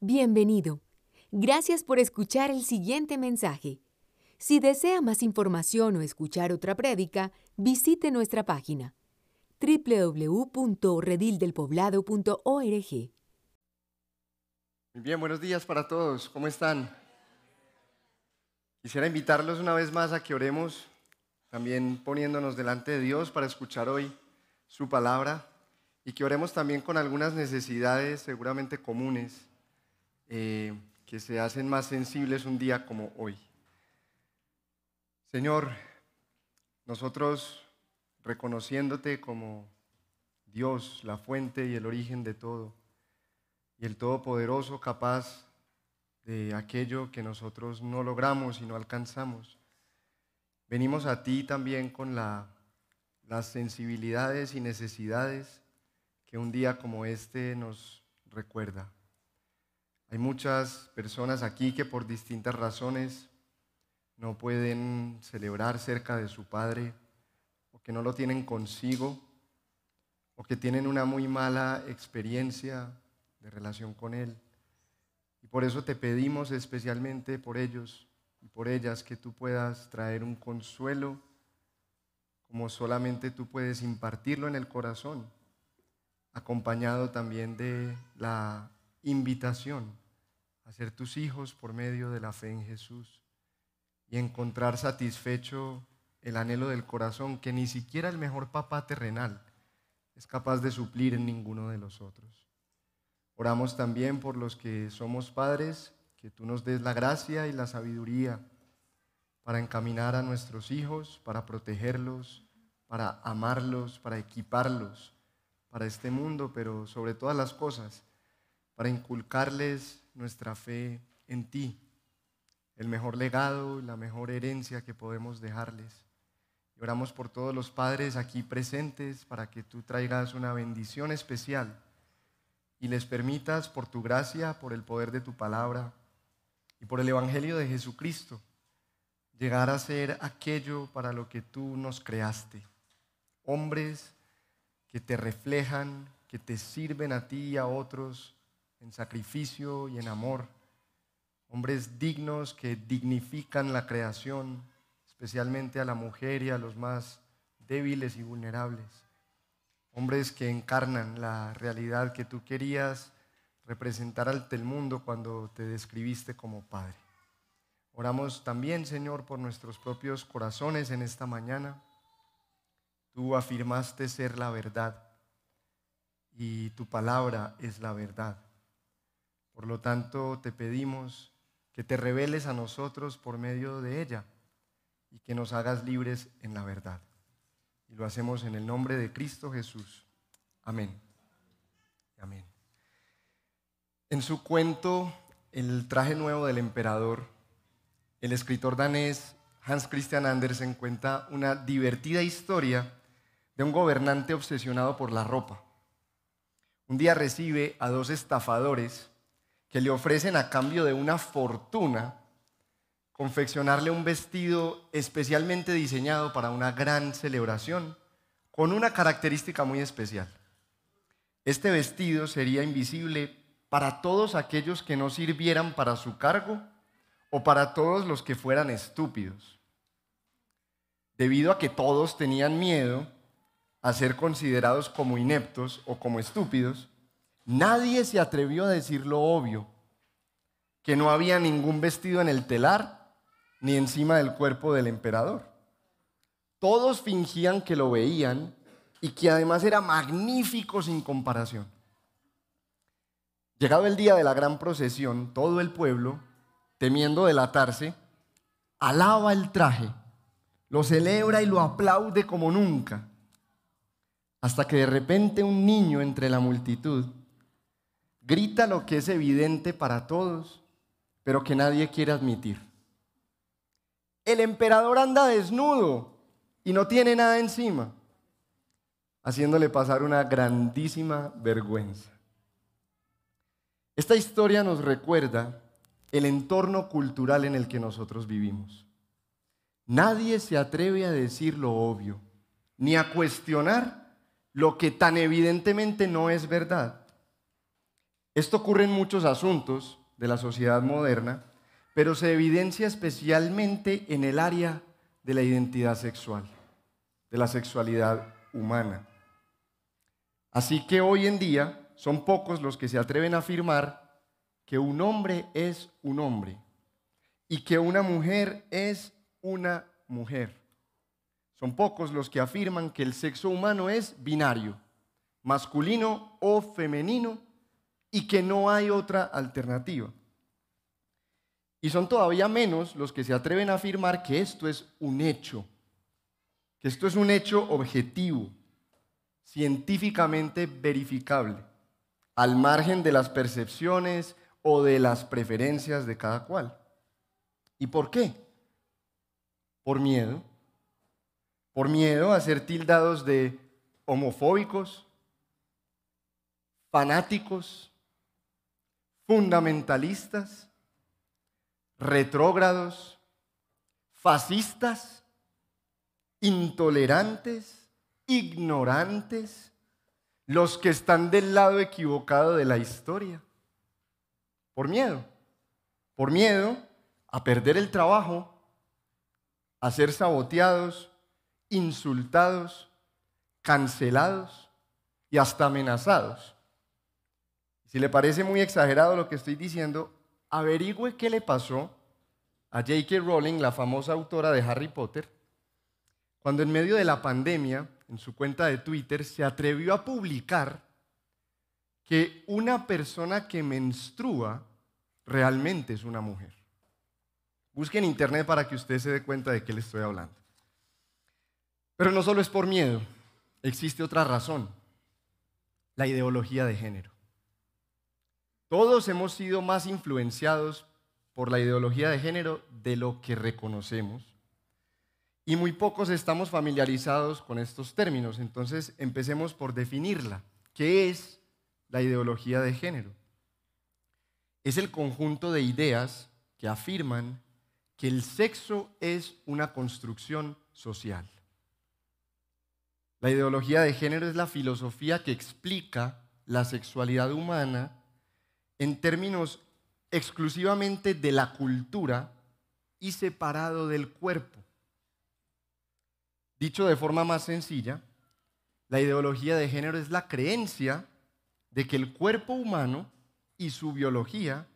Bienvenido. Gracias por escuchar el siguiente mensaje. Si desea más información o escuchar otra prédica, visite nuestra página www.redildelpoblado.org. Bien, buenos días para todos. ¿Cómo están? Quisiera invitarlos una vez más a que oremos, también poniéndonos delante de Dios para escuchar hoy su palabra y que oremos también con algunas necesidades seguramente comunes eh, que se hacen más sensibles un día como hoy. Señor, nosotros reconociéndote como Dios, la fuente y el origen de todo, y el Todopoderoso capaz de aquello que nosotros no logramos y no alcanzamos. Venimos a ti también con las sensibilidades y necesidades que un día como este nos recuerda. Hay muchas personas aquí que por distintas razones no pueden celebrar cerca de su Padre, o que no lo tienen consigo, o que tienen una muy mala experiencia de relación con Él. Y por eso te pedimos especialmente por ellos y por ellas que tú puedas traer un consuelo como solamente tú puedes impartirlo en el corazón, acompañado también de la invitación a ser tus hijos por medio de la fe en Jesús y encontrar satisfecho el anhelo del corazón que ni siquiera el mejor papá terrenal es capaz de suplir en ninguno de los otros. Oramos también por los que somos padres, que tú nos des la gracia y la sabiduría para encaminar a nuestros hijos, para protegerlos, para amarlos, para equiparlos para este mundo, pero sobre todas las cosas, para inculcarles nuestra fe en ti, el mejor legado, la mejor herencia que podemos dejarles. Y oramos por todos los padres aquí presentes para que tú traigas una bendición especial y les permitas por tu gracia, por el poder de tu palabra y por el Evangelio de Jesucristo, llegar a ser aquello para lo que tú nos creaste. Hombres que te reflejan, que te sirven a ti y a otros en sacrificio y en amor, hombres dignos que dignifican la creación, especialmente a la mujer y a los más débiles y vulnerables, hombres que encarnan la realidad que tú querías representar ante el mundo cuando te describiste como Padre. Oramos también, Señor, por nuestros propios corazones en esta mañana. Tú afirmaste ser la verdad y tu palabra es la verdad. Por lo tanto, te pedimos que te reveles a nosotros por medio de ella y que nos hagas libres en la verdad. Y lo hacemos en el nombre de Cristo Jesús. Amén. Amén. En su cuento, El traje nuevo del emperador, el escritor danés Hans Christian Andersen cuenta una divertida historia de un gobernante obsesionado por la ropa. Un día recibe a dos estafadores que le ofrecen a cambio de una fortuna confeccionarle un vestido especialmente diseñado para una gran celebración, con una característica muy especial. Este vestido sería invisible para todos aquellos que no sirvieran para su cargo o para todos los que fueran estúpidos. Debido a que todos tenían miedo a ser considerados como ineptos o como estúpidos, Nadie se atrevió a decir lo obvio, que no había ningún vestido en el telar ni encima del cuerpo del emperador. Todos fingían que lo veían y que además era magnífico sin comparación. Llegado el día de la gran procesión, todo el pueblo, temiendo delatarse, alaba el traje, lo celebra y lo aplaude como nunca, hasta que de repente un niño entre la multitud grita lo que es evidente para todos, pero que nadie quiere admitir. El emperador anda desnudo y no tiene nada encima, haciéndole pasar una grandísima vergüenza. Esta historia nos recuerda el entorno cultural en el que nosotros vivimos. Nadie se atreve a decir lo obvio, ni a cuestionar lo que tan evidentemente no es verdad. Esto ocurre en muchos asuntos de la sociedad moderna, pero se evidencia especialmente en el área de la identidad sexual, de la sexualidad humana. Así que hoy en día son pocos los que se atreven a afirmar que un hombre es un hombre y que una mujer es una mujer. Son pocos los que afirman que el sexo humano es binario, masculino o femenino, y que no hay otra alternativa. Y son todavía menos los que se atreven a afirmar que esto es un hecho, que esto es un hecho objetivo, científicamente verificable, al margen de las percepciones o de las preferencias de cada cual. ¿Y por qué? Por miedo. Por miedo a ser tildados de homofóbicos, fanáticos, fundamentalistas, retrógrados, fascistas, intolerantes, ignorantes, los que están del lado equivocado de la historia. Por miedo. Por miedo a perder el trabajo, a ser saboteados, insultados, cancelados y hasta amenazados. Si le parece muy exagerado lo que estoy diciendo, averigüe qué le pasó a J.K. Rowling, la famosa autora de Harry Potter, cuando en medio de la pandemia, en su cuenta de Twitter, se atrevió a publicar que una persona que menstrua realmente es una mujer. Busque en internet para que usted se dé cuenta de qué le estoy hablando. Pero no solo es por miedo, existe otra razón, la ideología de género. Todos hemos sido más influenciados por la ideología de género de lo que reconocemos. Y muy pocos estamos familiarizados con estos términos. Entonces empecemos por definirla. ¿Qué es la ideología de género? Es el conjunto de ideas que afirman que el sexo es una construcción social. La ideología de género es la filosofía que explica la sexualidad humana en términos exclusivamente de la cultura y separado del cuerpo. Dicho de forma más sencilla, la ideología de género es la creencia de que el cuerpo humano y su biología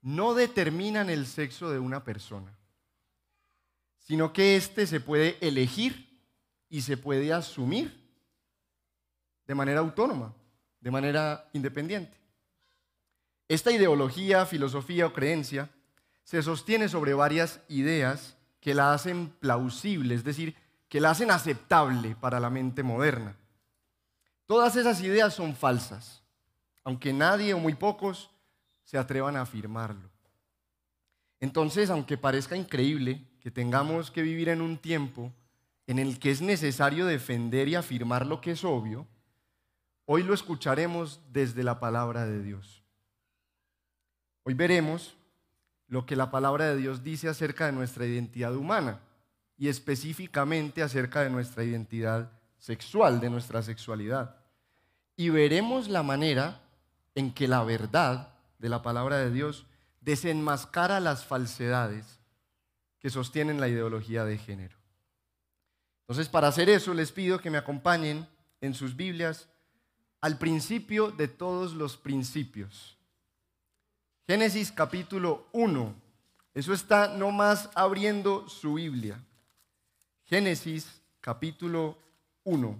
no determinan el sexo de una persona, sino que éste se puede elegir y se puede asumir de manera autónoma, de manera independiente. Esta ideología, filosofía o creencia se sostiene sobre varias ideas que la hacen plausible, es decir, que la hacen aceptable para la mente moderna. Todas esas ideas son falsas, aunque nadie o muy pocos se atrevan a afirmarlo. Entonces, aunque parezca increíble que tengamos que vivir en un tiempo en el que es necesario defender y afirmar lo que es obvio, hoy lo escucharemos desde la palabra de Dios. Hoy veremos lo que la palabra de Dios dice acerca de nuestra identidad humana y específicamente acerca de nuestra identidad sexual, de nuestra sexualidad. Y veremos la manera en que la verdad de la palabra de Dios desenmascara las falsedades que sostienen la ideología de género. Entonces, para hacer eso, les pido que me acompañen en sus Biblias al principio de todos los principios. Génesis capítulo 1. Eso está nomás abriendo su Biblia. Génesis capítulo 1.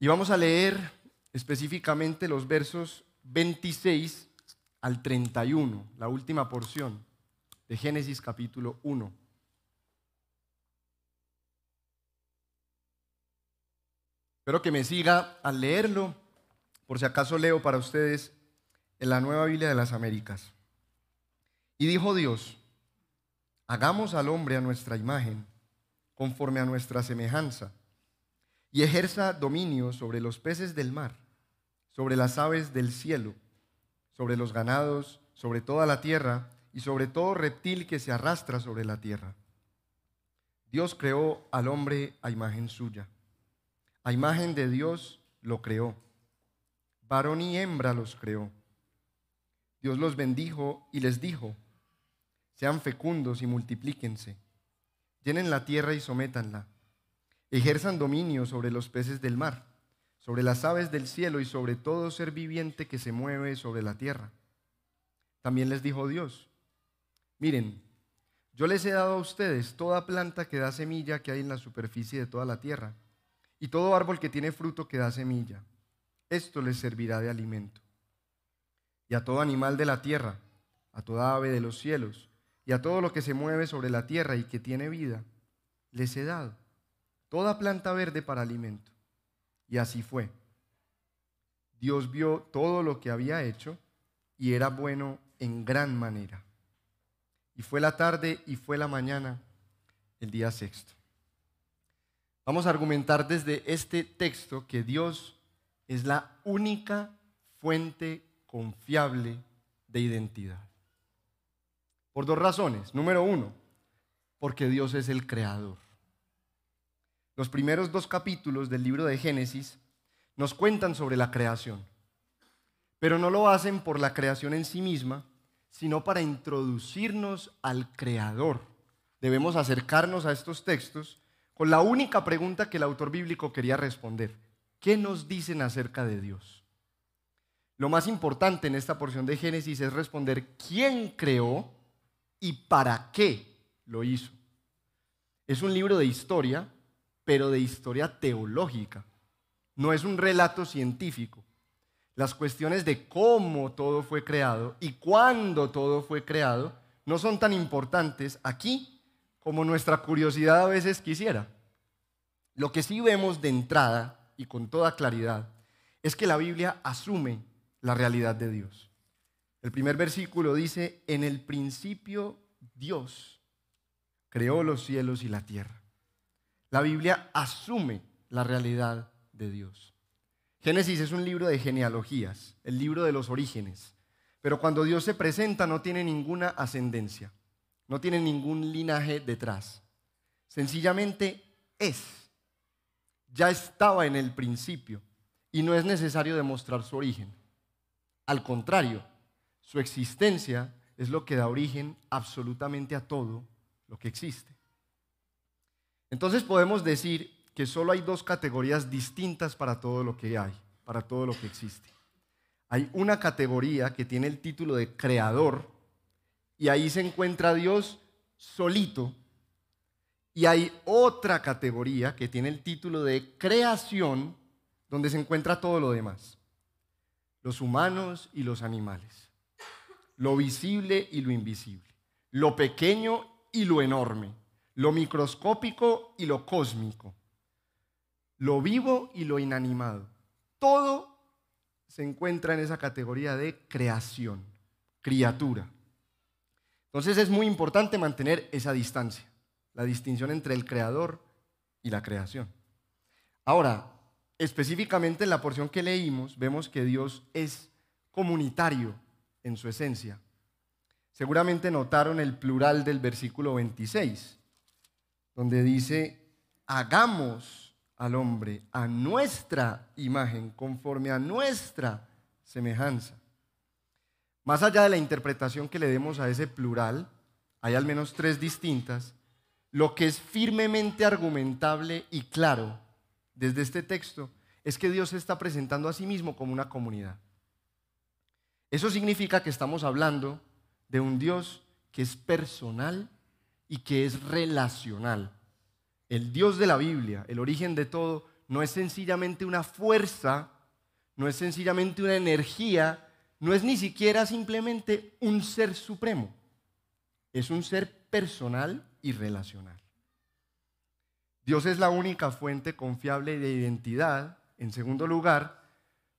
Y vamos a leer específicamente los versos 26 al 31, la última porción de Génesis capítulo 1. Espero que me siga al leerlo, por si acaso leo para ustedes en la Nueva Biblia de las Américas. Y dijo Dios, hagamos al hombre a nuestra imagen, conforme a nuestra semejanza, y ejerza dominio sobre los peces del mar, sobre las aves del cielo, sobre los ganados, sobre toda la tierra y sobre todo reptil que se arrastra sobre la tierra. Dios creó al hombre a imagen suya. A imagen de Dios lo creó varón y hembra los creó. Dios los bendijo y les dijo, sean fecundos y multiplíquense, llenen la tierra y sométanla, ejerzan dominio sobre los peces del mar, sobre las aves del cielo y sobre todo ser viviente que se mueve sobre la tierra. También les dijo Dios, miren, yo les he dado a ustedes toda planta que da semilla que hay en la superficie de toda la tierra, y todo árbol que tiene fruto que da semilla esto les servirá de alimento. Y a todo animal de la tierra, a toda ave de los cielos, y a todo lo que se mueve sobre la tierra y que tiene vida, les he dado toda planta verde para alimento. Y así fue. Dios vio todo lo que había hecho y era bueno en gran manera. Y fue la tarde y fue la mañana, el día sexto. Vamos a argumentar desde este texto que Dios es la única fuente confiable de identidad. Por dos razones. Número uno, porque Dios es el creador. Los primeros dos capítulos del libro de Génesis nos cuentan sobre la creación, pero no lo hacen por la creación en sí misma, sino para introducirnos al creador. Debemos acercarnos a estos textos con la única pregunta que el autor bíblico quería responder. ¿Qué nos dicen acerca de Dios? Lo más importante en esta porción de Génesis es responder quién creó y para qué lo hizo. Es un libro de historia, pero de historia teológica. No es un relato científico. Las cuestiones de cómo todo fue creado y cuándo todo fue creado no son tan importantes aquí como nuestra curiosidad a veces quisiera. Lo que sí vemos de entrada y con toda claridad es que la Biblia asume la realidad de Dios. El primer versículo dice, en el principio Dios creó los cielos y la tierra. La Biblia asume la realidad de Dios. Génesis es un libro de genealogías, el libro de los orígenes, pero cuando Dios se presenta no tiene ninguna ascendencia, no tiene ningún linaje detrás. Sencillamente es ya estaba en el principio y no es necesario demostrar su origen. Al contrario, su existencia es lo que da origen absolutamente a todo lo que existe. Entonces podemos decir que solo hay dos categorías distintas para todo lo que hay, para todo lo que existe. Hay una categoría que tiene el título de creador y ahí se encuentra Dios solito y hay otra categoría que tiene el título de creación, donde se encuentra todo lo demás. Los humanos y los animales. Lo visible y lo invisible. Lo pequeño y lo enorme. Lo microscópico y lo cósmico. Lo vivo y lo inanimado. Todo se encuentra en esa categoría de creación, criatura. Entonces es muy importante mantener esa distancia la distinción entre el creador y la creación. Ahora, específicamente en la porción que leímos, vemos que Dios es comunitario en su esencia. Seguramente notaron el plural del versículo 26, donde dice, hagamos al hombre a nuestra imagen, conforme a nuestra semejanza. Más allá de la interpretación que le demos a ese plural, hay al menos tres distintas lo que es firmemente argumentable y claro desde este texto es que Dios se está presentando a sí mismo como una comunidad. Eso significa que estamos hablando de un Dios que es personal y que es relacional. El Dios de la Biblia, el origen de todo, no es sencillamente una fuerza, no es sencillamente una energía, no es ni siquiera simplemente un ser supremo. Es un ser personal y relacional. Dios es la única fuente confiable de identidad, en segundo lugar,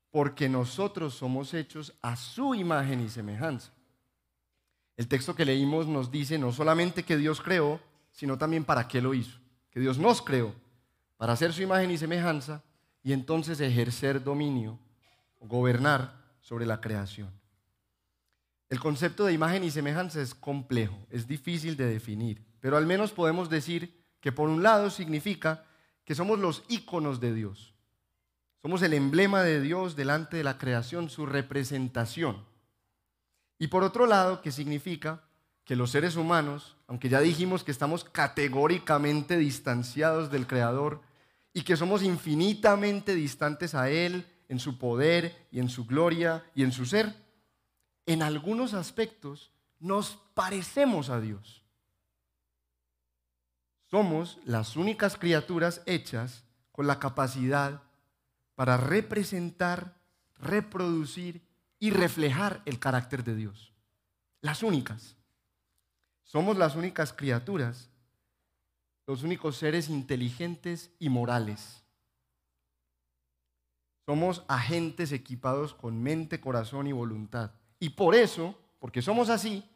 porque nosotros somos hechos a su imagen y semejanza. El texto que leímos nos dice no solamente que Dios creó, sino también para qué lo hizo. Que Dios nos creó para hacer su imagen y semejanza y entonces ejercer dominio, gobernar sobre la creación. El concepto de imagen y semejanza es complejo, es difícil de definir. Pero al menos podemos decir que por un lado significa que somos los íconos de Dios. Somos el emblema de Dios delante de la creación, su representación. Y por otro lado, ¿qué significa? Que los seres humanos, aunque ya dijimos que estamos categóricamente distanciados del Creador y que somos infinitamente distantes a Él en su poder y en su gloria y en su ser, en algunos aspectos nos parecemos a Dios. Somos las únicas criaturas hechas con la capacidad para representar, reproducir y reflejar el carácter de Dios. Las únicas. Somos las únicas criaturas, los únicos seres inteligentes y morales. Somos agentes equipados con mente, corazón y voluntad. Y por eso, porque somos así,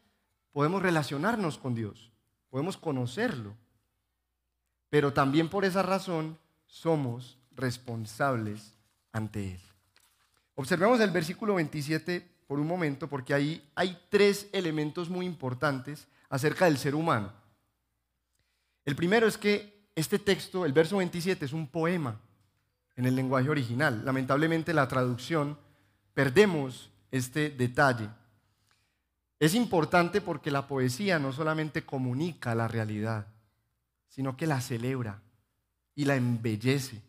podemos relacionarnos con Dios, podemos conocerlo. Pero también por esa razón somos responsables ante Él. Observemos el versículo 27 por un momento, porque ahí hay tres elementos muy importantes acerca del ser humano. El primero es que este texto, el verso 27, es un poema en el lenguaje original. Lamentablemente la traducción perdemos este detalle. Es importante porque la poesía no solamente comunica la realidad, sino que la celebra y la embellece.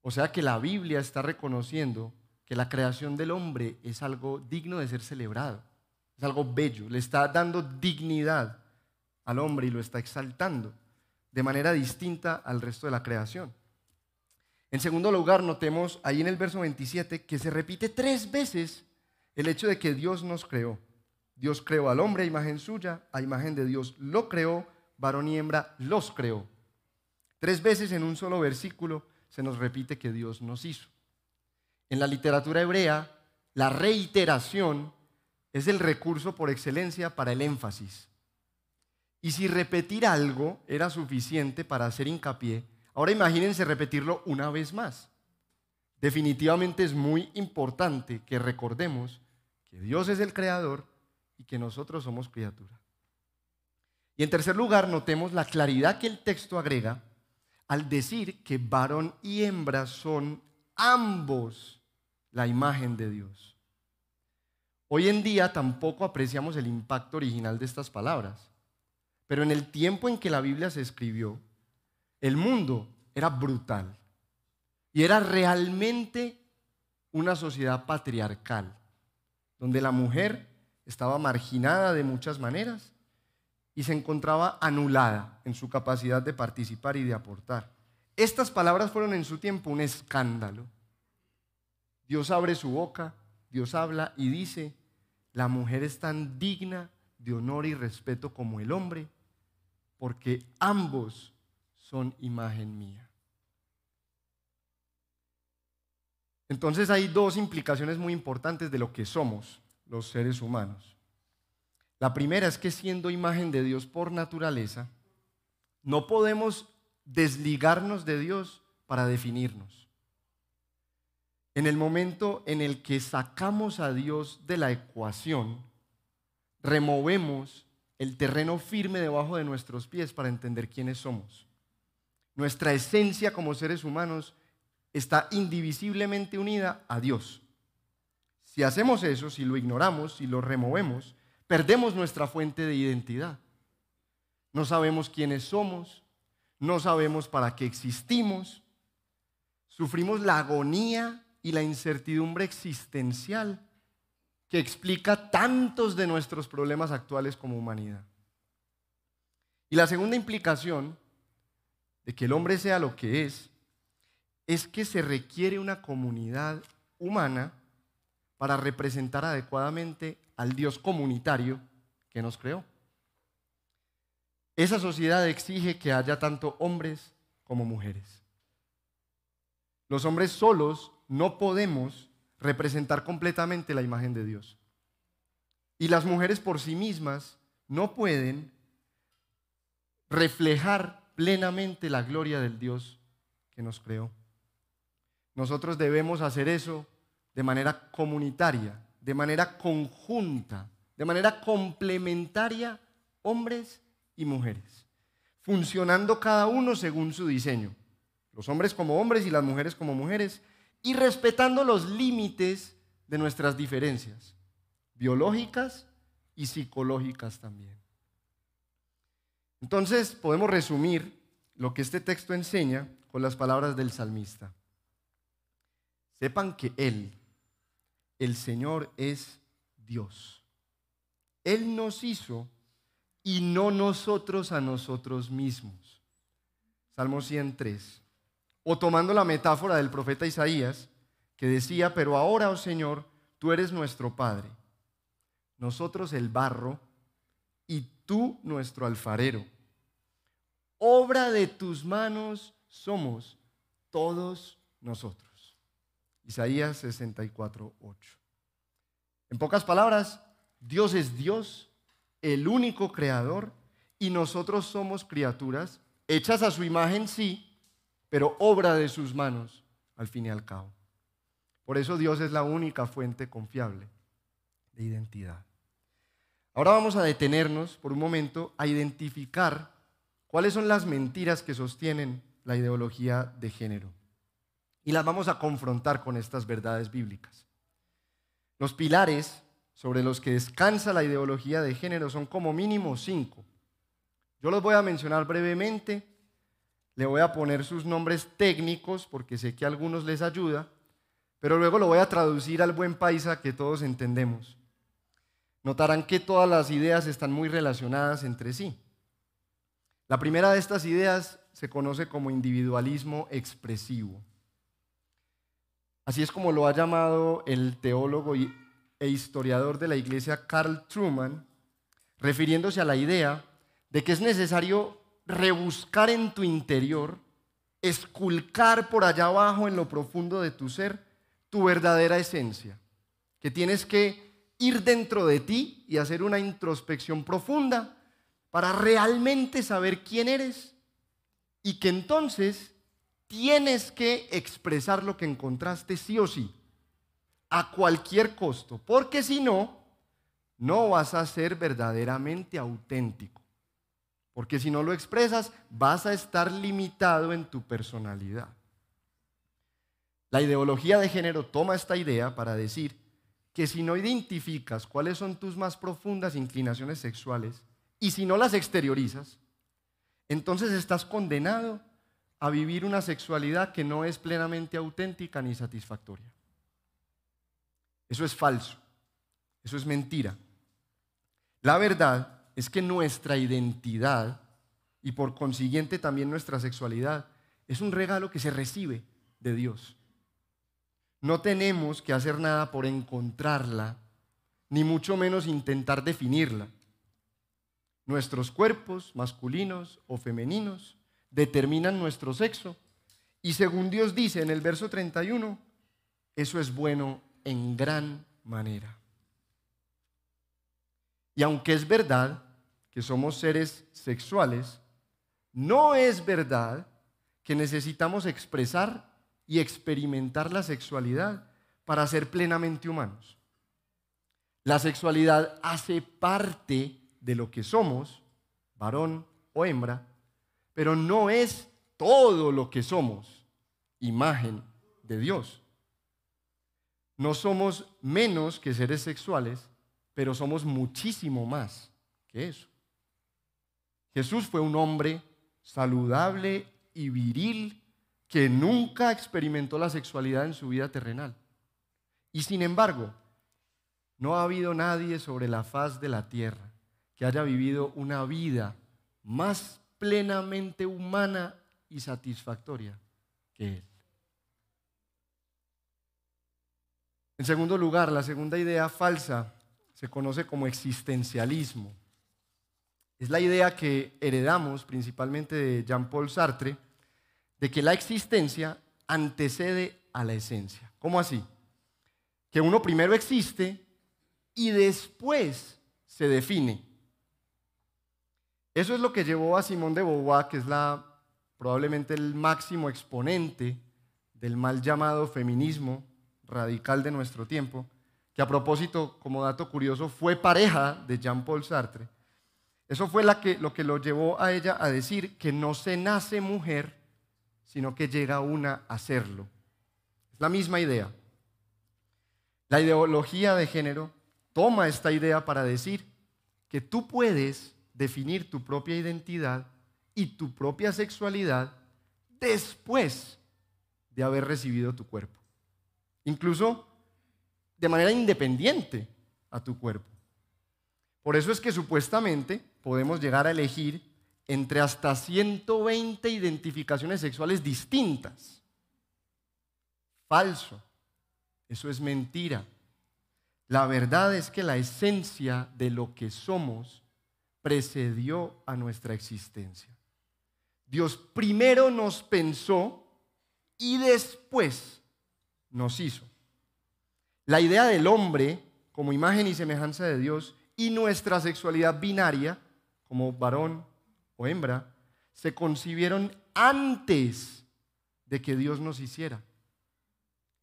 O sea que la Biblia está reconociendo que la creación del hombre es algo digno de ser celebrado, es algo bello, le está dando dignidad al hombre y lo está exaltando de manera distinta al resto de la creación. En segundo lugar, notemos ahí en el verso 27 que se repite tres veces el hecho de que Dios nos creó. Dios creó al hombre a imagen suya, a imagen de Dios lo creó, varón y hembra los creó. Tres veces en un solo versículo se nos repite que Dios nos hizo. En la literatura hebrea, la reiteración es el recurso por excelencia para el énfasis. Y si repetir algo era suficiente para hacer hincapié, ahora imagínense repetirlo una vez más. Definitivamente es muy importante que recordemos que Dios es el creador y que nosotros somos criatura. Y en tercer lugar, notemos la claridad que el texto agrega al decir que varón y hembra son ambos la imagen de Dios. Hoy en día tampoco apreciamos el impacto original de estas palabras, pero en el tiempo en que la Biblia se escribió, el mundo era brutal y era realmente una sociedad patriarcal, donde la mujer estaba marginada de muchas maneras y se encontraba anulada en su capacidad de participar y de aportar. Estas palabras fueron en su tiempo un escándalo. Dios abre su boca, Dios habla y dice, la mujer es tan digna de honor y respeto como el hombre, porque ambos son imagen mía. Entonces hay dos implicaciones muy importantes de lo que somos los seres humanos. La primera es que siendo imagen de Dios por naturaleza, no podemos desligarnos de Dios para definirnos. En el momento en el que sacamos a Dios de la ecuación, removemos el terreno firme debajo de nuestros pies para entender quiénes somos. Nuestra esencia como seres humanos está indivisiblemente unida a Dios. Si hacemos eso, si lo ignoramos, si lo removemos, perdemos nuestra fuente de identidad. No sabemos quiénes somos, no sabemos para qué existimos, sufrimos la agonía y la incertidumbre existencial que explica tantos de nuestros problemas actuales como humanidad. Y la segunda implicación de que el hombre sea lo que es, es que se requiere una comunidad humana para representar adecuadamente al Dios comunitario que nos creó. Esa sociedad exige que haya tanto hombres como mujeres. Los hombres solos no podemos representar completamente la imagen de Dios. Y las mujeres por sí mismas no pueden reflejar plenamente la gloria del Dios que nos creó. Nosotros debemos hacer eso de manera comunitaria, de manera conjunta, de manera complementaria, hombres y mujeres, funcionando cada uno según su diseño. Los hombres como hombres y las mujeres como mujeres, y respetando los límites de nuestras diferencias, biológicas y psicológicas también. Entonces podemos resumir lo que este texto enseña con las palabras del salmista. Sepan que Él, el Señor, es Dios. Él nos hizo y no nosotros a nosotros mismos. Salmo 103. O tomando la metáfora del profeta Isaías, que decía, pero ahora, oh Señor, tú eres nuestro Padre, nosotros el barro y tú nuestro alfarero. Obra de tus manos somos todos nosotros. Isaías 64, 8. En pocas palabras, Dios es Dios, el único creador, y nosotros somos criaturas hechas a su imagen, sí, pero obra de sus manos, al fin y al cabo. Por eso Dios es la única fuente confiable de identidad. Ahora vamos a detenernos por un momento a identificar cuáles son las mentiras que sostienen la ideología de género. Y las vamos a confrontar con estas verdades bíblicas. Los pilares sobre los que descansa la ideología de género son como mínimo cinco. Yo los voy a mencionar brevemente le voy a poner sus nombres técnicos porque sé que a algunos les ayuda, pero luego lo voy a traducir al buen paisa que todos entendemos. Notarán que todas las ideas están muy relacionadas entre sí. La primera de estas ideas se conoce como individualismo expresivo. Así es como lo ha llamado el teólogo e historiador de la iglesia Carl Truman, refiriéndose a la idea de que es necesario rebuscar en tu interior, esculcar por allá abajo en lo profundo de tu ser tu verdadera esencia, que tienes que ir dentro de ti y hacer una introspección profunda para realmente saber quién eres y que entonces tienes que expresar lo que encontraste sí o sí, a cualquier costo, porque si no, no vas a ser verdaderamente auténtico. Porque si no lo expresas, vas a estar limitado en tu personalidad. La ideología de género toma esta idea para decir que si no identificas cuáles son tus más profundas inclinaciones sexuales y si no las exteriorizas, entonces estás condenado a vivir una sexualidad que no es plenamente auténtica ni satisfactoria. Eso es falso, eso es mentira. La verdad es que nuestra identidad y por consiguiente también nuestra sexualidad es un regalo que se recibe de Dios. No tenemos que hacer nada por encontrarla, ni mucho menos intentar definirla. Nuestros cuerpos, masculinos o femeninos, determinan nuestro sexo. Y según Dios dice en el verso 31, eso es bueno en gran manera. Y aunque es verdad que somos seres sexuales, no es verdad que necesitamos expresar y experimentar la sexualidad para ser plenamente humanos. La sexualidad hace parte de lo que somos, varón o hembra, pero no es todo lo que somos, imagen de Dios. No somos menos que seres sexuales, pero somos muchísimo más que eso. Jesús fue un hombre saludable y viril que nunca experimentó la sexualidad en su vida terrenal. Y sin embargo, no ha habido nadie sobre la faz de la tierra que haya vivido una vida más plenamente humana y satisfactoria que él. En segundo lugar, la segunda idea falsa se conoce como existencialismo. Es la idea que heredamos principalmente de Jean-Paul Sartre, de que la existencia antecede a la esencia. ¿Cómo así? Que uno primero existe y después se define. Eso es lo que llevó a Simón de Beauvoir, que es la, probablemente el máximo exponente del mal llamado feminismo radical de nuestro tiempo, que a propósito, como dato curioso, fue pareja de Jean-Paul Sartre eso fue lo que lo llevó a ella a decir que no se nace mujer, sino que llega una a serlo. Es la misma idea. La ideología de género toma esta idea para decir que tú puedes definir tu propia identidad y tu propia sexualidad después de haber recibido tu cuerpo. Incluso de manera independiente a tu cuerpo. Por eso es que supuestamente podemos llegar a elegir entre hasta 120 identificaciones sexuales distintas. Falso. Eso es mentira. La verdad es que la esencia de lo que somos precedió a nuestra existencia. Dios primero nos pensó y después nos hizo. La idea del hombre como imagen y semejanza de Dios y nuestra sexualidad binaria como varón o hembra se concibieron antes de que Dios nos hiciera.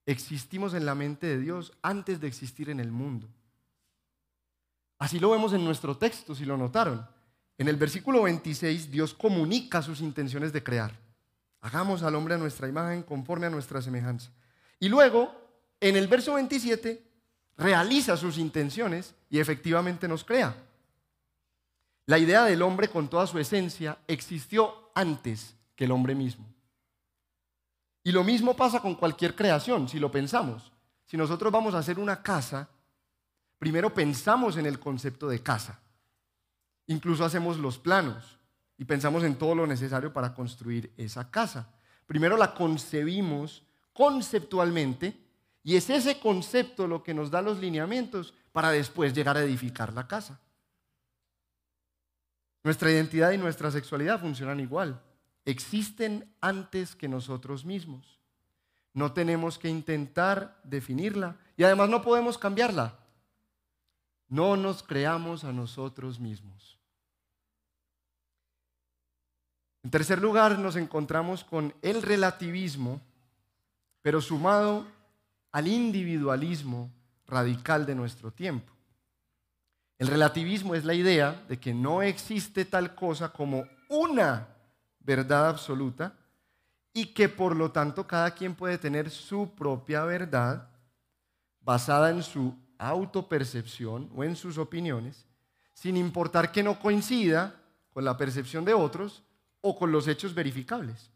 Existimos en la mente de Dios antes de existir en el mundo. Así lo vemos en nuestro texto, si lo notaron. En el versículo 26 Dios comunica sus intenciones de crear. Hagamos al hombre a nuestra imagen conforme a nuestra semejanza. Y luego, en el verso 27, realiza sus intenciones y efectivamente nos crea. La idea del hombre con toda su esencia existió antes que el hombre mismo. Y lo mismo pasa con cualquier creación, si lo pensamos. Si nosotros vamos a hacer una casa, primero pensamos en el concepto de casa. Incluso hacemos los planos y pensamos en todo lo necesario para construir esa casa. Primero la concebimos conceptualmente y es ese concepto lo que nos da los lineamientos para después llegar a edificar la casa. Nuestra identidad y nuestra sexualidad funcionan igual existen antes que nosotros mismos. No tenemos que intentar definirla y además no podemos cambiarla. No nos creamos a nosotros mismos. En tercer lugar, nos encontramos con el relativismo, pero sumado al individualismo radical de nuestro tiempo. El relativismo es la idea de que no existe tal cosa como una verdad absoluta y que por lo tanto cada quien puede tener su propia verdad basada en su autopercepción o en sus opiniones, sin importar que no coincida con la percepción de otros o con los hechos verificables.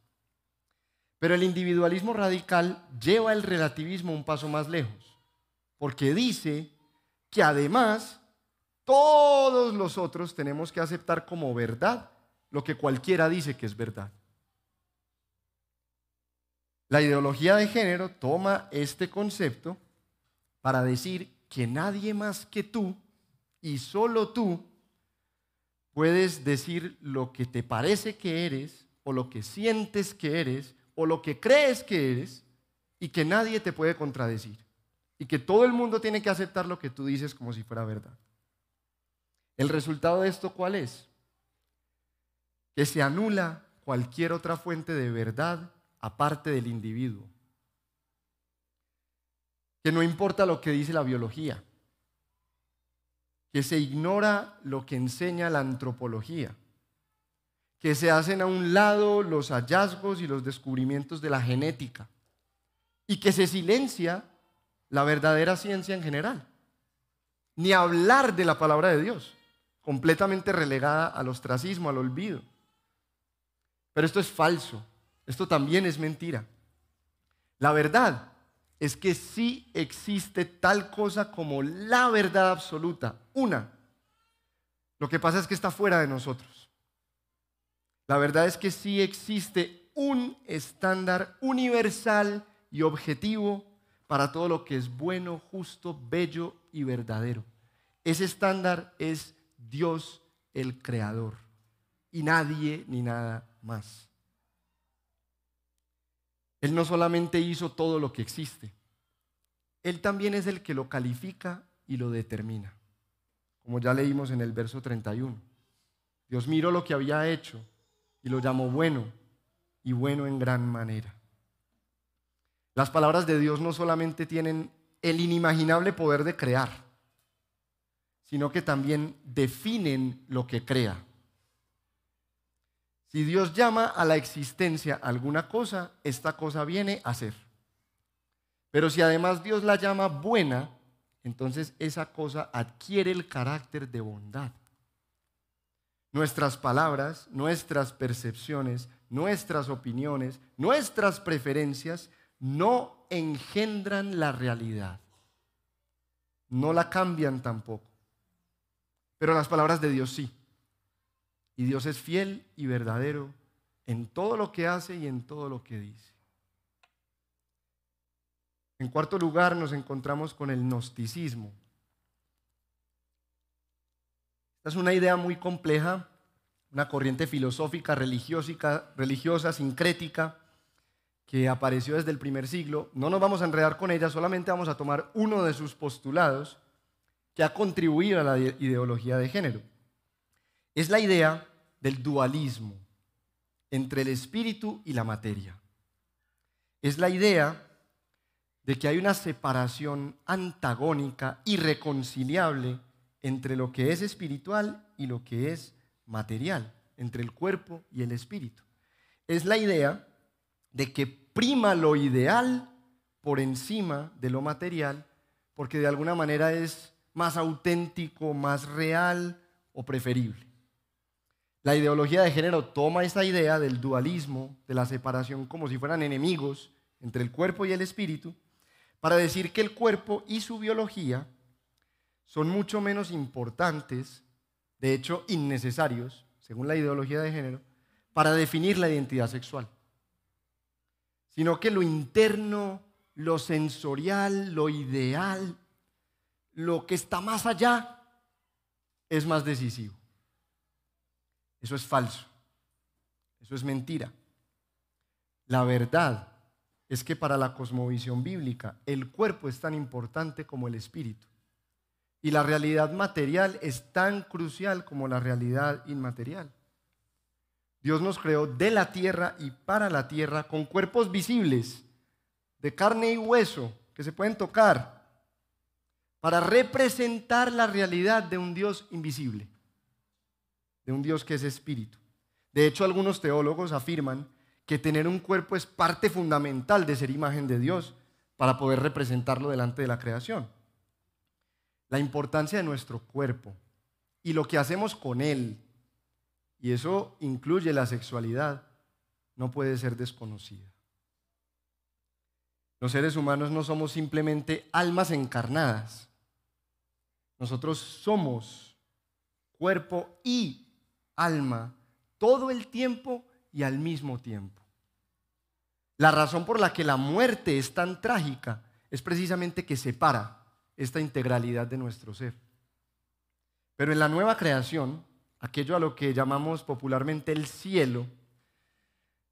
Pero el individualismo radical lleva el relativismo un paso más lejos, porque dice que además todos los otros tenemos que aceptar como verdad lo que cualquiera dice que es verdad. La ideología de género toma este concepto para decir que nadie más que tú y solo tú puedes decir lo que te parece que eres o lo que sientes que eres o lo que crees que eres y que nadie te puede contradecir y que todo el mundo tiene que aceptar lo que tú dices como si fuera verdad. ¿El resultado de esto cuál es? que se anula cualquier otra fuente de verdad aparte del individuo. Que no importa lo que dice la biología, que se ignora lo que enseña la antropología, que se hacen a un lado los hallazgos y los descubrimientos de la genética y que se silencia la verdadera ciencia en general. Ni hablar de la palabra de Dios, completamente relegada al ostracismo, al olvido. Pero esto es falso. Esto también es mentira. La verdad es que sí existe tal cosa como la verdad absoluta, una. Lo que pasa es que está fuera de nosotros. La verdad es que sí existe un estándar universal y objetivo para todo lo que es bueno, justo, bello y verdadero. Ese estándar es Dios el Creador y nadie ni nada más. Él no solamente hizo todo lo que existe, Él también es el que lo califica y lo determina, como ya leímos en el verso 31. Dios miró lo que había hecho y lo llamó bueno y bueno en gran manera. Las palabras de Dios no solamente tienen el inimaginable poder de crear, sino que también definen lo que crea. Si Dios llama a la existencia alguna cosa, esta cosa viene a ser. Pero si además Dios la llama buena, entonces esa cosa adquiere el carácter de bondad. Nuestras palabras, nuestras percepciones, nuestras opiniones, nuestras preferencias no engendran la realidad. No la cambian tampoco. Pero las palabras de Dios sí. Y Dios es fiel y verdadero en todo lo que hace y en todo lo que dice. En cuarto lugar nos encontramos con el gnosticismo. Esta es una idea muy compleja, una corriente filosófica, religiosa, religiosa, sincrética, que apareció desde el primer siglo. No nos vamos a enredar con ella, solamente vamos a tomar uno de sus postulados que ha contribuido a la ideología de género. Es la idea del dualismo entre el espíritu y la materia. Es la idea de que hay una separación antagónica, irreconciliable entre lo que es espiritual y lo que es material, entre el cuerpo y el espíritu. Es la idea de que prima lo ideal por encima de lo material, porque de alguna manera es más auténtico, más real o preferible. La ideología de género toma esta idea del dualismo, de la separación como si fueran enemigos entre el cuerpo y el espíritu, para decir que el cuerpo y su biología son mucho menos importantes, de hecho innecesarios, según la ideología de género, para definir la identidad sexual, sino que lo interno, lo sensorial, lo ideal, lo que está más allá, es más decisivo. Eso es falso, eso es mentira. La verdad es que para la cosmovisión bíblica el cuerpo es tan importante como el espíritu. Y la realidad material es tan crucial como la realidad inmaterial. Dios nos creó de la tierra y para la tierra con cuerpos visibles, de carne y hueso, que se pueden tocar, para representar la realidad de un Dios invisible, un Dios que es espíritu. De hecho, algunos teólogos afirman que tener un cuerpo es parte fundamental de ser imagen de Dios para poder representarlo delante de la creación. La importancia de nuestro cuerpo y lo que hacemos con él, y eso incluye la sexualidad, no puede ser desconocida. Los seres humanos no somos simplemente almas encarnadas. Nosotros somos cuerpo y alma todo el tiempo y al mismo tiempo. La razón por la que la muerte es tan trágica es precisamente que separa esta integralidad de nuestro ser. Pero en la nueva creación, aquello a lo que llamamos popularmente el cielo,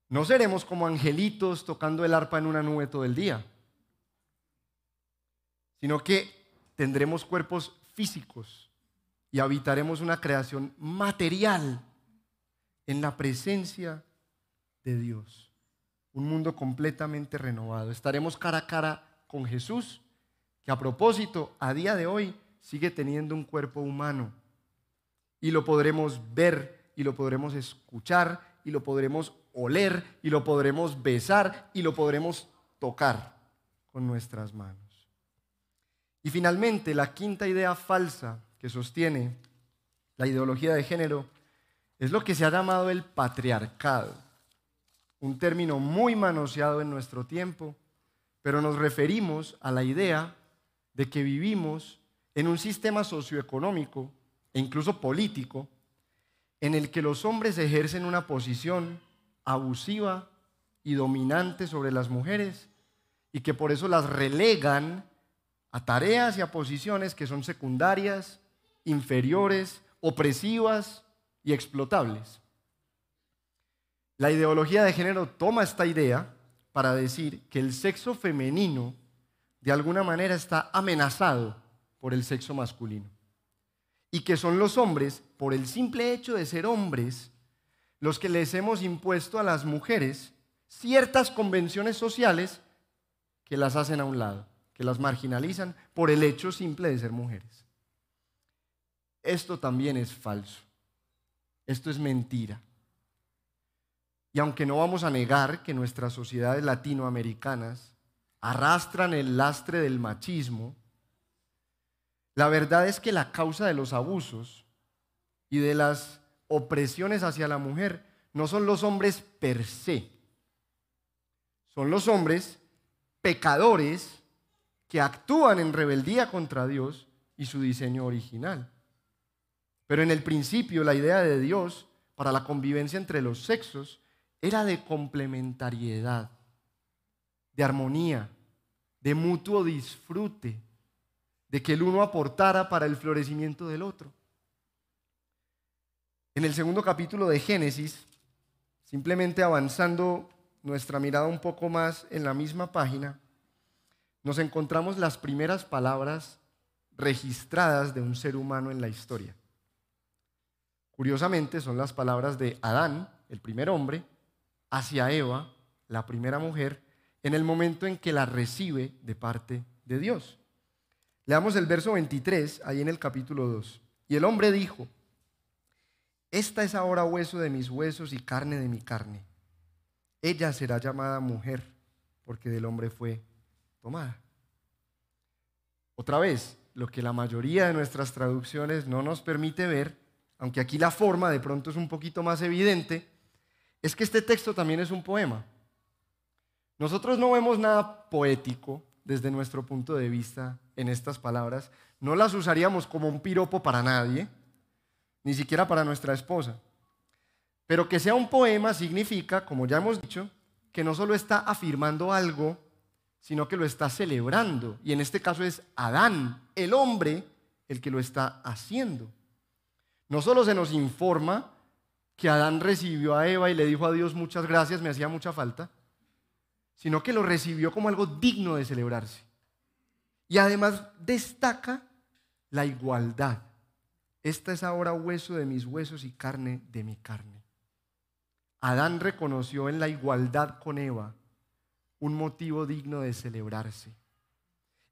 no seremos como angelitos tocando el arpa en una nube todo el día, sino que tendremos cuerpos físicos y habitaremos una creación material en la presencia de Dios un mundo completamente renovado. Estaremos cara a cara con Jesús, que a propósito, a día de hoy, sigue teniendo un cuerpo humano. Y lo podremos ver, y lo podremos escuchar, y lo podremos oler, y lo podremos besar, y lo podremos tocar con nuestras manos. Y finalmente, la quinta idea falsa que sostiene la ideología de género es lo que se ha llamado el patriarcado un término muy manoseado en nuestro tiempo, pero nos referimos a la idea de que vivimos en un sistema socioeconómico e incluso político en el que los hombres ejercen una posición abusiva y dominante sobre las mujeres y que por eso las relegan a tareas y a posiciones que son secundarias, inferiores, opresivas y explotables. La ideología de género toma esta idea para decir que el sexo femenino de alguna manera está amenazado por el sexo masculino. Y que son los hombres, por el simple hecho de ser hombres, los que les hemos impuesto a las mujeres ciertas convenciones sociales que las hacen a un lado, que las marginalizan por el hecho simple de ser mujeres. Esto también es falso. Esto es mentira. Y aunque no vamos a negar que nuestras sociedades latinoamericanas arrastran el lastre del machismo, la verdad es que la causa de los abusos y de las opresiones hacia la mujer no son los hombres per se, son los hombres pecadores que actúan en rebeldía contra Dios y su diseño original. Pero en el principio la idea de Dios para la convivencia entre los sexos era de complementariedad, de armonía, de mutuo disfrute, de que el uno aportara para el florecimiento del otro. En el segundo capítulo de Génesis, simplemente avanzando nuestra mirada un poco más en la misma página, nos encontramos las primeras palabras registradas de un ser humano en la historia. Curiosamente son las palabras de Adán, el primer hombre, hacia Eva, la primera mujer, en el momento en que la recibe de parte de Dios. Leamos el verso 23, ahí en el capítulo 2. Y el hombre dijo, esta es ahora hueso de mis huesos y carne de mi carne. Ella será llamada mujer, porque del hombre fue tomada. Otra vez, lo que la mayoría de nuestras traducciones no nos permite ver, aunque aquí la forma de pronto es un poquito más evidente, es que este texto también es un poema. Nosotros no vemos nada poético desde nuestro punto de vista en estas palabras. No las usaríamos como un piropo para nadie, ni siquiera para nuestra esposa. Pero que sea un poema significa, como ya hemos dicho, que no solo está afirmando algo, sino que lo está celebrando. Y en este caso es Adán, el hombre, el que lo está haciendo. No solo se nos informa que Adán recibió a Eva y le dijo a Dios muchas gracias, me hacía mucha falta, sino que lo recibió como algo digno de celebrarse. Y además destaca la igualdad. Esta es ahora hueso de mis huesos y carne de mi carne. Adán reconoció en la igualdad con Eva un motivo digno de celebrarse.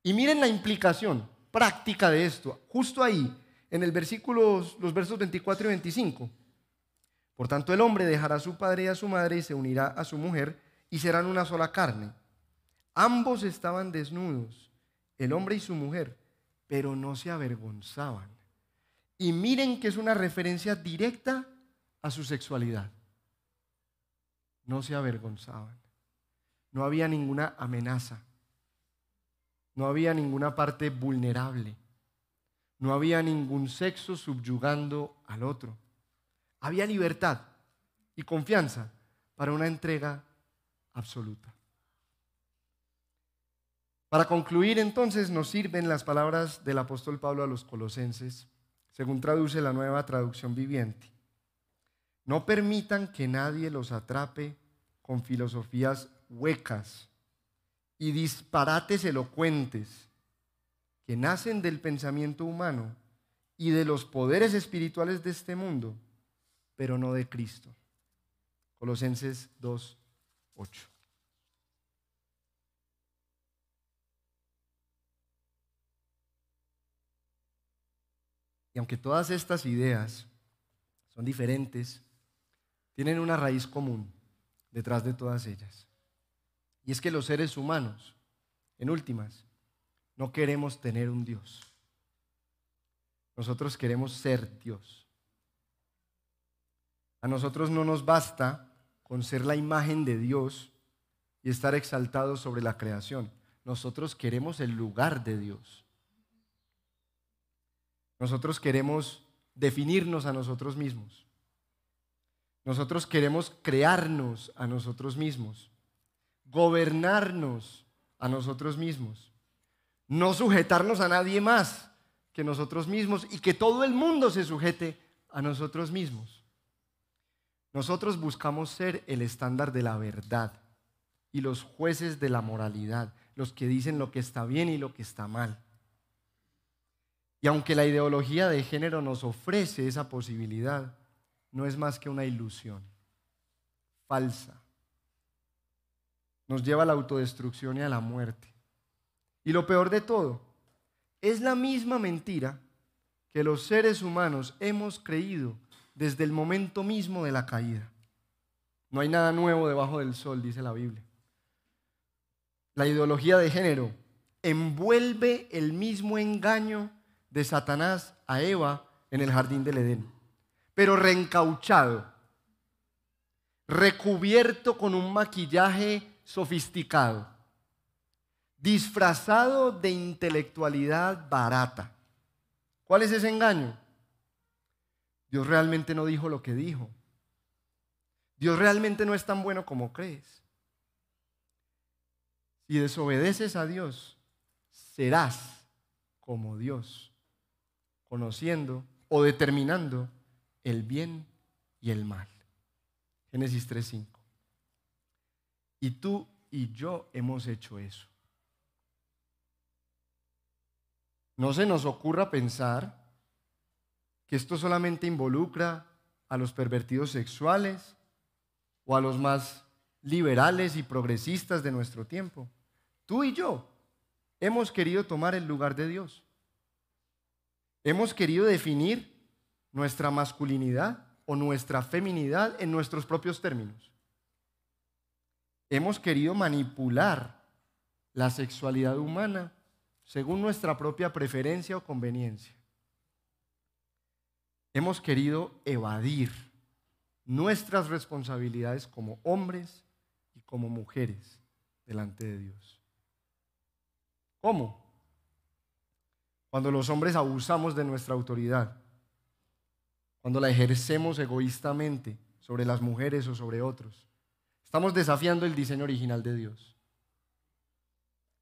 Y miren la implicación práctica de esto, justo ahí, en el versículo, los versos 24 y 25. Por tanto, el hombre dejará a su padre y a su madre y se unirá a su mujer y serán una sola carne. Ambos estaban desnudos, el hombre y su mujer, pero no se avergonzaban. Y miren que es una referencia directa a su sexualidad. No se avergonzaban. No había ninguna amenaza. No había ninguna parte vulnerable. No había ningún sexo subyugando al otro. Había libertad y confianza para una entrega absoluta. Para concluir entonces nos sirven las palabras del apóstol Pablo a los colosenses, según traduce la nueva traducción viviente. No permitan que nadie los atrape con filosofías huecas y disparates elocuentes que nacen del pensamiento humano y de los poderes espirituales de este mundo pero no de Cristo. Colosenses 2, 8. Y aunque todas estas ideas son diferentes, tienen una raíz común detrás de todas ellas. Y es que los seres humanos, en últimas, no queremos tener un Dios. Nosotros queremos ser Dios. A nosotros no nos basta con ser la imagen de Dios y estar exaltados sobre la creación. Nosotros queremos el lugar de Dios. Nosotros queremos definirnos a nosotros mismos. Nosotros queremos crearnos a nosotros mismos, gobernarnos a nosotros mismos, no sujetarnos a nadie más que nosotros mismos y que todo el mundo se sujete a nosotros mismos. Nosotros buscamos ser el estándar de la verdad y los jueces de la moralidad, los que dicen lo que está bien y lo que está mal. Y aunque la ideología de género nos ofrece esa posibilidad, no es más que una ilusión falsa. Nos lleva a la autodestrucción y a la muerte. Y lo peor de todo, es la misma mentira que los seres humanos hemos creído desde el momento mismo de la caída. No hay nada nuevo debajo del sol, dice la Biblia. la ideología de género, envuelve el mismo engaño de Satanás a Eva en el jardín del Edén, pero reencauchado, recubierto con un maquillaje sofisticado, disfrazado de intelectualidad barata. ¿Cuál es ese engaño? Dios realmente no dijo lo que dijo. Dios realmente no es tan bueno como crees. Si desobedeces a Dios, serás como Dios, conociendo o determinando el bien y el mal. Génesis 3.5. Y tú y yo hemos hecho eso. No se nos ocurra pensar que esto solamente involucra a los pervertidos sexuales o a los más liberales y progresistas de nuestro tiempo. Tú y yo hemos querido tomar el lugar de Dios. Hemos querido definir nuestra masculinidad o nuestra feminidad en nuestros propios términos. Hemos querido manipular la sexualidad humana según nuestra propia preferencia o conveniencia. Hemos querido evadir nuestras responsabilidades como hombres y como mujeres delante de Dios. ¿Cómo? Cuando los hombres abusamos de nuestra autoridad, cuando la ejercemos egoístamente sobre las mujeres o sobre otros, estamos desafiando el diseño original de Dios.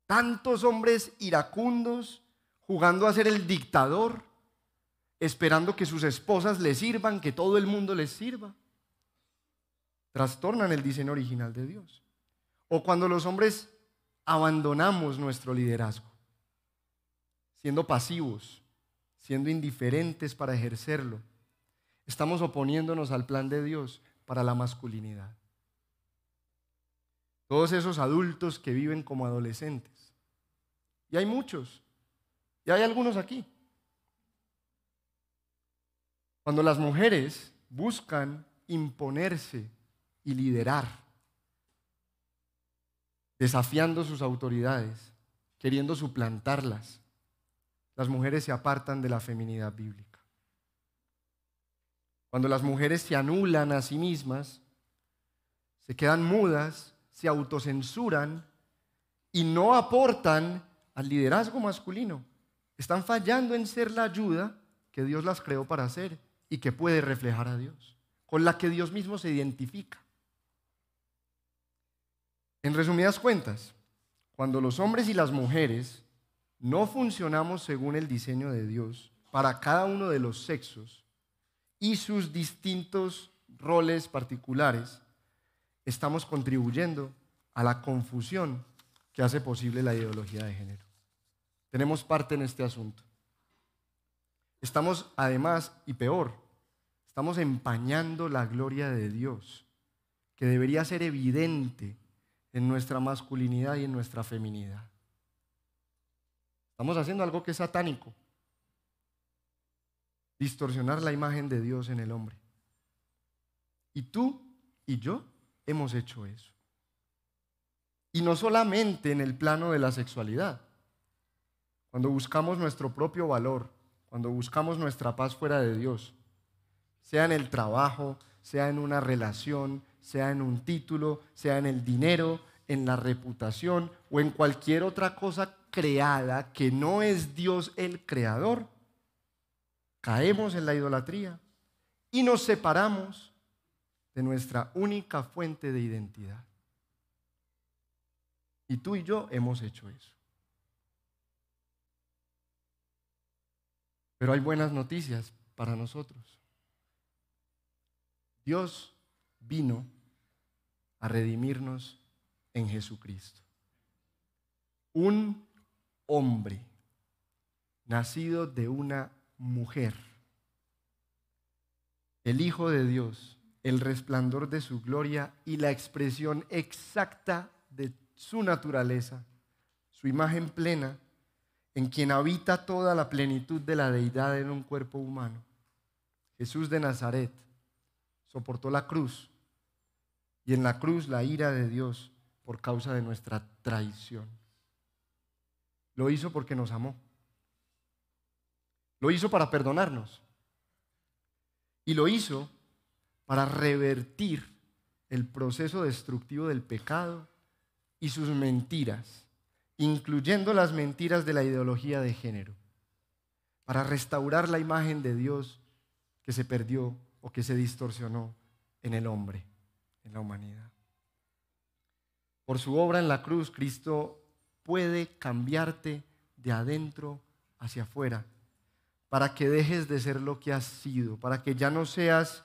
Tantos hombres iracundos jugando a ser el dictador, esperando que sus esposas les sirvan, que todo el mundo les sirva. Trastornan el diseño original de Dios. O cuando los hombres abandonamos nuestro liderazgo, siendo pasivos, siendo indiferentes para ejercerlo, estamos oponiéndonos al plan de Dios para la masculinidad. Todos esos adultos que viven como adolescentes y hay muchos. Y hay algunos aquí. Cuando las mujeres buscan imponerse y liderar, desafiando sus autoridades, queriendo suplantarlas, las mujeres se apartan de la feminidad bíblica. Cuando las mujeres se anulan a sí mismas, se quedan mudas, se autocensuran y no aportan al liderazgo masculino. Están fallando en ser la ayuda que Dios las creó para hacer y que puede reflejar a Dios, con la que Dios mismo se identifica. En resumidas cuentas, cuando los hombres y las mujeres no funcionamos según el diseño de Dios para cada uno de los sexos y sus distintos roles particulares, estamos contribuyendo a la confusión que hace posible la ideología de género. Tenemos parte en este asunto. Estamos además, y peor, estamos empañando la gloria de Dios, que debería ser evidente en nuestra masculinidad y en nuestra feminidad. Estamos haciendo algo que es satánico. Distorsionar la imagen de Dios en el hombre. Y tú y yo hemos hecho eso. Y no solamente en el plano de la sexualidad. Cuando buscamos nuestro propio valor, cuando buscamos nuestra paz fuera de Dios, sea en el trabajo, sea en una relación, sea en un título, sea en el dinero, en la reputación o en cualquier otra cosa creada que no es Dios el creador, caemos en la idolatría y nos separamos de nuestra única fuente de identidad. Y tú y yo hemos hecho eso. Pero hay buenas noticias para nosotros. Dios vino a redimirnos en Jesucristo. Un hombre nacido de una mujer, el Hijo de Dios, el resplandor de su gloria y la expresión exacta de su naturaleza, su imagen plena, en quien habita toda la plenitud de la deidad en un cuerpo humano. Jesús de Nazaret soportó la cruz y en la cruz la ira de Dios por causa de nuestra traición. Lo hizo porque nos amó. Lo hizo para perdonarnos. Y lo hizo para revertir el proceso destructivo del pecado y sus mentiras, incluyendo las mentiras de la ideología de género, para restaurar la imagen de Dios que se perdió o que se distorsionó en el hombre, en la humanidad. Por su obra en la cruz, Cristo puede cambiarte de adentro hacia afuera, para que dejes de ser lo que has sido, para que ya no seas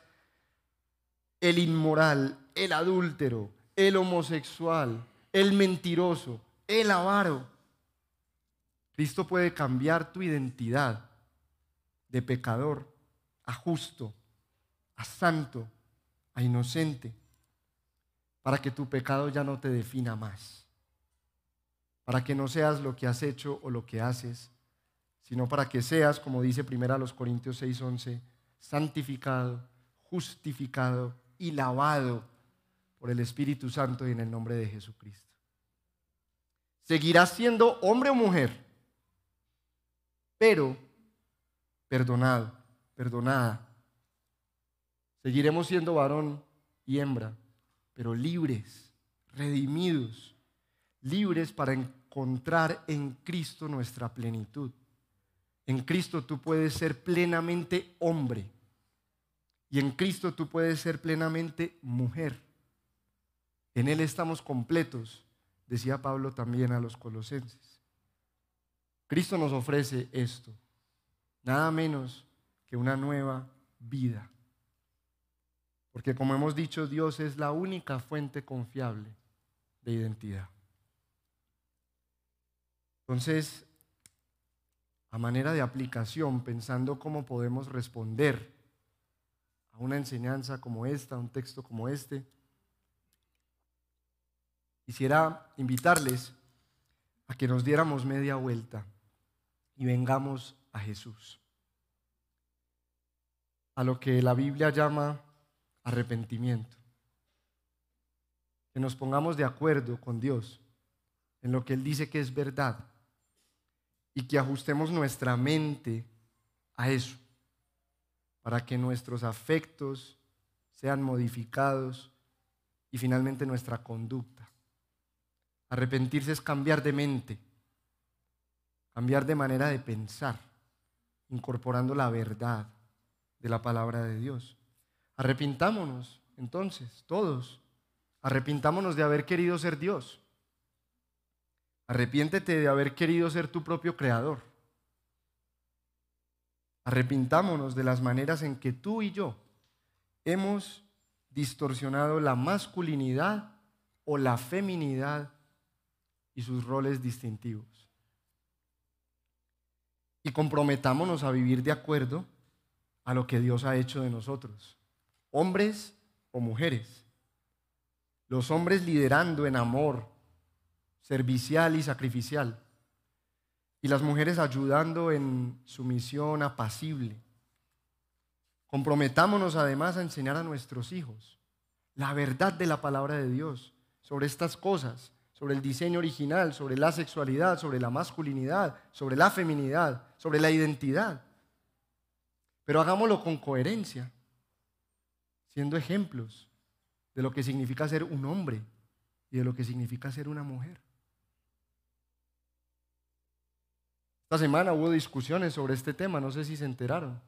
el inmoral, el adúltero, el homosexual, el mentiroso, el avaro. Cristo puede cambiar tu identidad de pecador a justo, a santo, a inocente, para que tu pecado ya no te defina más, para que no seas lo que has hecho o lo que haces, sino para que seas, como dice primero los Corintios 6:11, santificado, justificado y lavado por el Espíritu Santo y en el nombre de Jesucristo. Seguirás siendo hombre o mujer, pero perdonado, perdonada. Seguiremos siendo varón y hembra, pero libres, redimidos, libres para encontrar en Cristo nuestra plenitud. En Cristo tú puedes ser plenamente hombre y en Cristo tú puedes ser plenamente mujer. En Él estamos completos, decía Pablo también a los colosenses. Cristo nos ofrece esto, nada menos que una nueva vida. Porque como hemos dicho, Dios es la única fuente confiable de identidad. Entonces, a manera de aplicación, pensando cómo podemos responder a una enseñanza como esta, a un texto como este, quisiera invitarles a que nos diéramos media vuelta y vengamos a Jesús, a lo que la Biblia llama arrepentimiento. Que nos pongamos de acuerdo con Dios en lo que Él dice que es verdad y que ajustemos nuestra mente a eso, para que nuestros afectos sean modificados y finalmente nuestra conducta. Arrepentirse es cambiar de mente, cambiar de manera de pensar, incorporando la verdad de la palabra de Dios. Arrepintámonos, entonces, todos. Arrepintámonos de haber querido ser Dios. Arrepiéntete de haber querido ser tu propio creador. Arrepintámonos de las maneras en que tú y yo hemos distorsionado la masculinidad o la feminidad y sus roles distintivos. Y comprometámonos a vivir de acuerdo a lo que Dios ha hecho de nosotros hombres o mujeres. Los hombres liderando en amor, servicial y sacrificial. Y las mujeres ayudando en su misión apacible. Comprometámonos además a enseñar a nuestros hijos la verdad de la palabra de Dios sobre estas cosas, sobre el diseño original, sobre la sexualidad, sobre la masculinidad, sobre la feminidad, sobre la identidad. Pero hagámoslo con coherencia siendo ejemplos de lo que significa ser un hombre y de lo que significa ser una mujer. Esta semana hubo discusiones sobre este tema, no sé si se enteraron,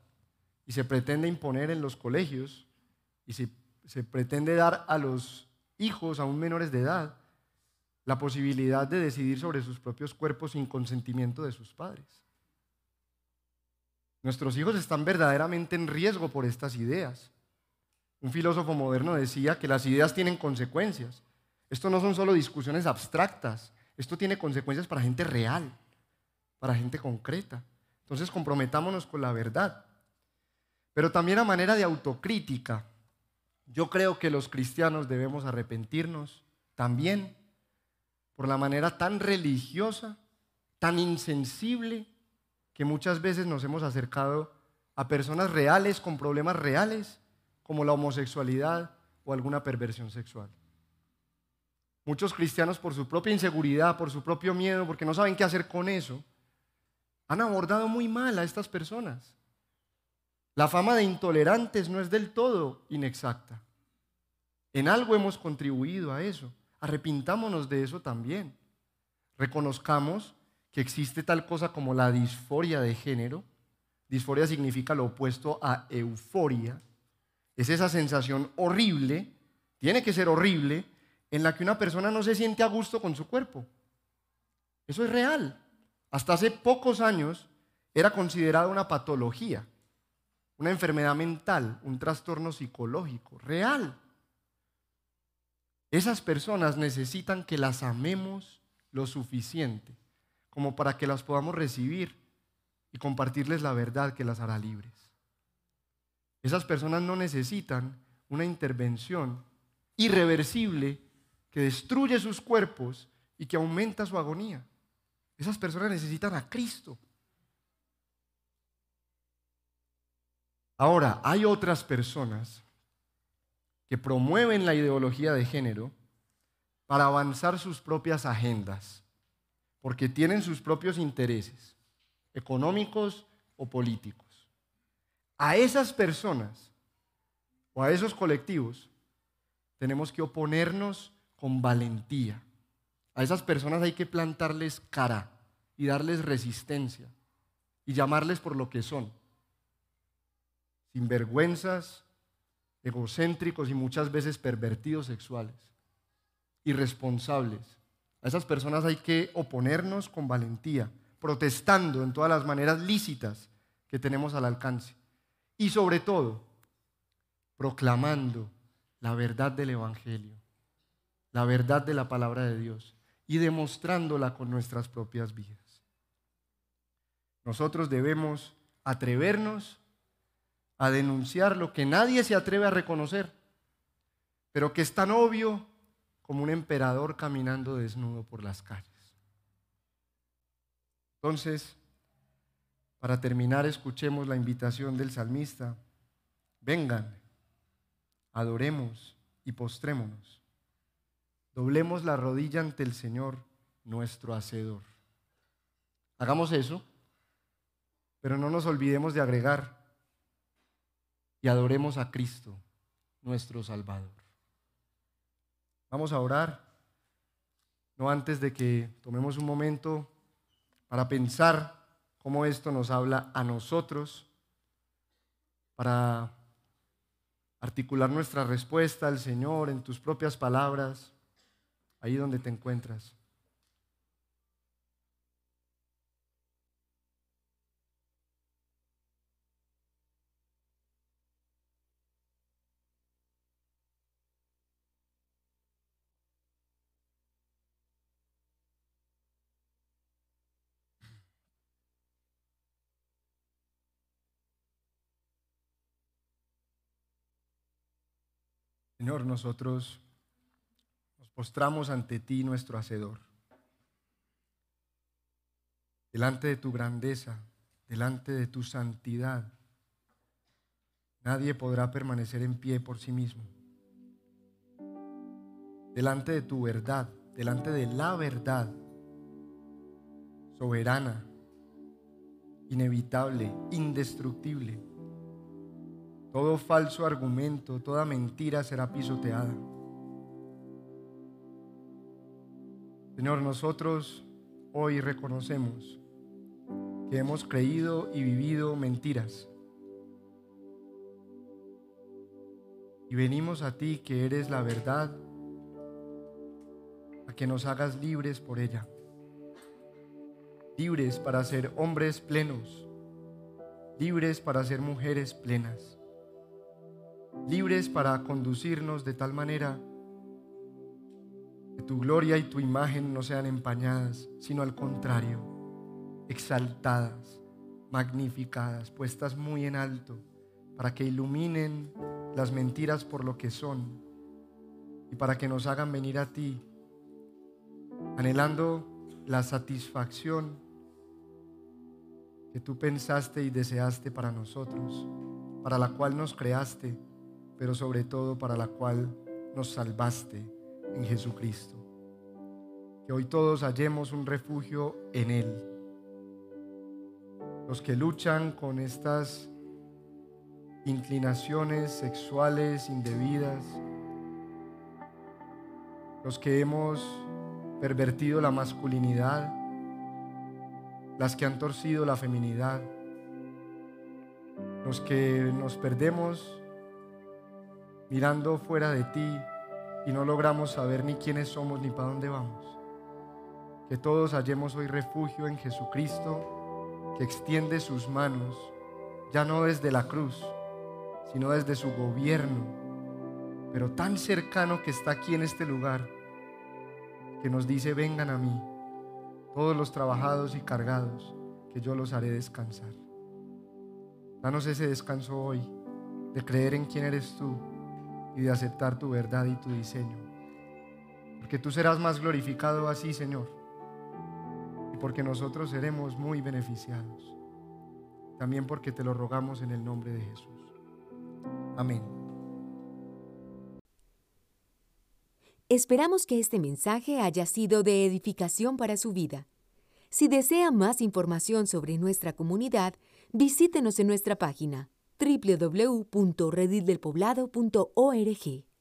y se pretende imponer en los colegios y se, se pretende dar a los hijos aún menores de edad la posibilidad de decidir sobre sus propios cuerpos sin consentimiento de sus padres. Nuestros hijos están verdaderamente en riesgo por estas ideas. Un filósofo moderno decía que las ideas tienen consecuencias. Esto no son solo discusiones abstractas, esto tiene consecuencias para gente real, para gente concreta. Entonces comprometámonos con la verdad. Pero también a manera de autocrítica, yo creo que los cristianos debemos arrepentirnos también por la manera tan religiosa, tan insensible, que muchas veces nos hemos acercado a personas reales con problemas reales como la homosexualidad o alguna perversión sexual. Muchos cristianos por su propia inseguridad, por su propio miedo, porque no saben qué hacer con eso, han abordado muy mal a estas personas. La fama de intolerantes no es del todo inexacta. En algo hemos contribuido a eso. Arrepintámonos de eso también. Reconozcamos que existe tal cosa como la disforia de género. Disforia significa lo opuesto a euforia. Es esa sensación horrible, tiene que ser horrible, en la que una persona no se siente a gusto con su cuerpo. Eso es real. Hasta hace pocos años era considerada una patología, una enfermedad mental, un trastorno psicológico, real. Esas personas necesitan que las amemos lo suficiente como para que las podamos recibir y compartirles la verdad que las hará libres. Esas personas no necesitan una intervención irreversible que destruye sus cuerpos y que aumenta su agonía. Esas personas necesitan a Cristo. Ahora, hay otras personas que promueven la ideología de género para avanzar sus propias agendas, porque tienen sus propios intereses, económicos o políticos. A esas personas o a esos colectivos tenemos que oponernos con valentía. A esas personas hay que plantarles cara y darles resistencia y llamarles por lo que son. Sinvergüenzas, egocéntricos y muchas veces pervertidos sexuales, irresponsables. A esas personas hay que oponernos con valentía, protestando en todas las maneras lícitas que tenemos al alcance. Y sobre todo, proclamando la verdad del Evangelio la verdad de la palabra de Dios y demostrándola con nuestras propias vidas. Nosotros debemos atrevernos a denunciar lo que nadie se atreve a reconocer, pero que es tan obvio como un emperador caminando desnudo por las calles. Entonces, para terminar, escuchemos la invitación del salmista. Vengan, adoremos y postrémonos. Doblemos la rodilla ante el Señor, nuestro Hacedor. Hagamos eso, pero no nos olvidemos de agregar y adoremos a Cristo, nuestro Salvador. Vamos a orar, no antes de que tomemos un momento para pensar cómo esto nos habla a nosotros, para articular nuestra respuesta al Señor en tus propias palabras ahí donde te encuentras. Señor, nosotros postramos ante ti, nuestro Hacedor. Delante de tu grandeza, delante de tu santidad, nadie podrá permanecer en pie por sí mismo. Delante de tu verdad, delante de la verdad, soberana, inevitable, indestructible. Todo falso argumento, toda mentira será pisoteada. Señor, nosotros hoy reconocemos que hemos creído y vivido mentiras. Y venimos a ti que eres la verdad, a que nos hagas libres por ella. Libres para ser hombres plenos, libres para ser mujeres plenas, libres para conducirnos de tal manera que tu gloria y tu imagen no sean empañadas, sino al contrario, exaltadas, magnificadas, puestas muy en alto, para que iluminen las mentiras por lo que son y para que nos hagan venir a ti, anhelando la satisfacción que tú pensaste y deseaste para nosotros, para la cual nos creaste, pero sobre todo para la cual nos salvaste en Jesucristo. que hoy todos hallemos un refugio en Él. Los que luchan con estas inclinaciones sexuales indebidas, los que hemos pervertido la masculinidad, las que han torcido la feminidad, los que nos perdemos mirando fuera de ti y no logramos saber ni quiénes somos ni para dónde vamos. Que todos hallemos hoy refugio en Jesucristo, que extiende sus manos, ya no desde la cruz, sino desde su gobierno, pero tan cercano que está aquí en este lugar, que nos dice, vengan a mí, todos los trabajados y cargados, que yo los haré descansar. Danos ese descanso hoy, de creer en quién eres tú y de aceptar tu verdad y tu diseño. Porque tú serás más glorificado así, Señor. Y porque nosotros seremos muy beneficiados. También porque te lo rogamos en el nombre de Jesús. Amén. Esperamos que este mensaje haya sido de edificación para su vida. Si desea más información sobre nuestra comunidad, visítenos en nuestra página www.redildelpoblado.org.